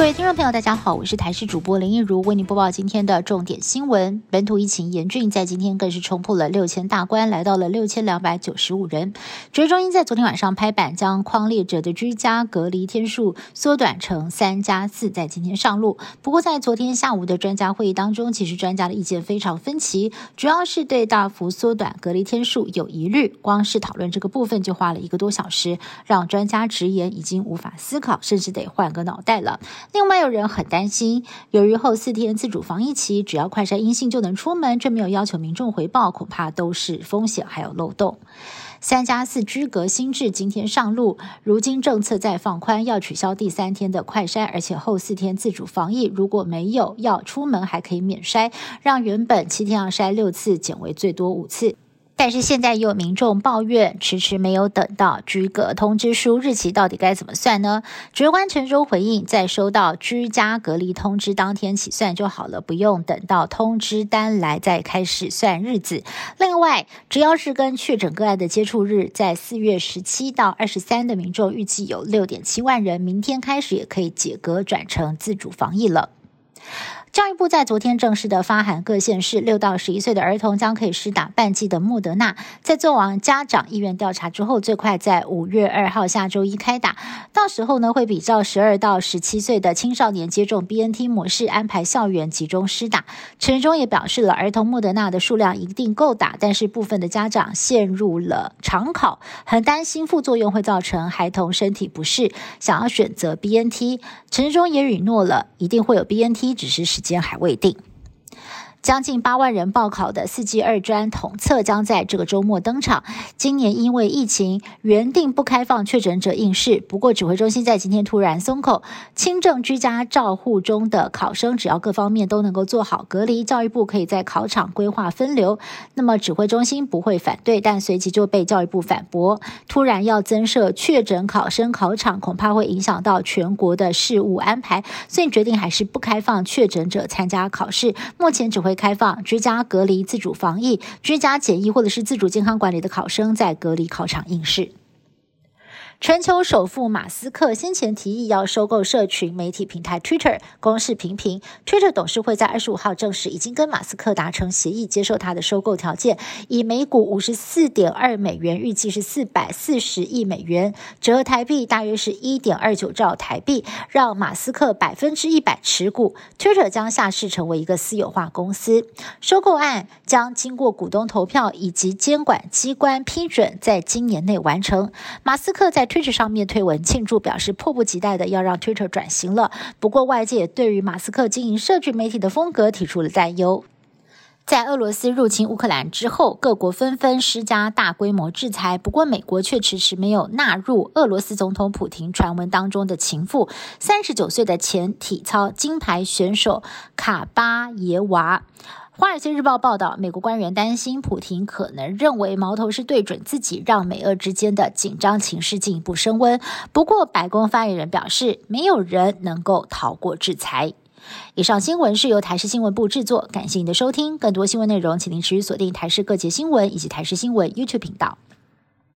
各位听众朋友，大家好，我是台视主播林一如，为您播报今天的重点新闻。本土疫情严峻，在今天更是冲破了六千大关，来到了六千两百九十五人。指挥中心在昨天晚上拍板，将框列者的居家隔离天数缩短成三加四，在今天上路。不过，在昨天下午的专家会议当中，其实专家的意见非常分歧，主要是对大幅缩短隔离天数有疑虑。光是讨论这个部分就花了一个多小时，让专家直言已经无法思考，甚至得换个脑袋了。另外有人很担心，由于后四天自主防疫期，只要快筛阴性就能出门，这没有要求民众回报，恐怕都是风险还有漏洞。三加四居隔新制今天上路，如今政策在放宽，要取消第三天的快筛，而且后四天自主防疫，如果没有要出门，还可以免筛，让原本七天要筛六次减为最多五次。但是现在又有民众抱怨，迟迟没有等到居隔通知书日期，到底该怎么算呢？指挥官陈忠回应，在收到居家隔离通知当天起算就好了，不用等到通知单来再开始算日子。另外，只要是跟确诊个案的接触日在四月十七到二十三的民众，预计有六点七万人，明天开始也可以解隔转成自主防疫了。教育部在昨天正式的发函，各县市六到十一岁的儿童将可以施打半剂的莫德纳。在做完家长意愿调查之后，最快在五月二号下周一开打。到时候呢，会比照十二到十七岁的青少年接种 BNT 模式安排校园集中施打。陈忠也表示了，儿童莫德纳的数量一定够打，但是部分的家长陷入了长考，很担心副作用会造成孩童身体不适，想要选择 BNT。陈忠也允诺了，一定会有 BNT，只是时间还未定。将近八万人报考的四季二专统测将在这个周末登场。今年因为疫情，原定不开放确诊者应试。不过指挥中心在今天突然松口，轻症居家照护中的考生，只要各方面都能够做好隔离，教育部可以在考场规划分流。那么指挥中心不会反对，但随即就被教育部反驳。突然要增设确诊考生考场，恐怕会影响到全国的事务安排，所以决定还是不开放确诊者参加考试。目前指挥。开放居家隔离、自主防疫、居家检疫或者是自主健康管理的考生在隔离考场应试。全球首富马斯克先前提议要收购社群媒体平台 Twitter，公示频频。Twitter 董事会在二十五号证实，已经跟马斯克达成协议，接受他的收购条件，以每股五十四点二美元，预计是四百四十亿美元，折合台币大约是一点二九兆台币，让马斯克百分之一百持股。Twitter 将下市成为一个私有化公司。收购案将经过股东投票以及监管机关批准，在今年内完成。马斯克在 Twitter 上面推文庆祝，表示迫不及待的要让 Twitter 转型了。不过，外界对于马斯克经营社群媒体的风格提出了担忧。在俄罗斯入侵乌克兰之后，各国纷纷施加大规模制裁。不过，美国却迟迟没有纳入俄罗斯总统普廷传闻当中的情妇——三十九岁的前体操金牌选手卡巴耶娃。《华尔街日报》报道，美国官员担心普廷可能认为矛头是对准自己，让美俄之间的紧张情势进一步升温。不过，白宫发言人表示，没有人能够逃过制裁。以上新闻是由台视新闻部制作，感谢您的收听。更多新闻内容，请您持续锁定台视各节新闻以及台视新闻 YouTube 频道。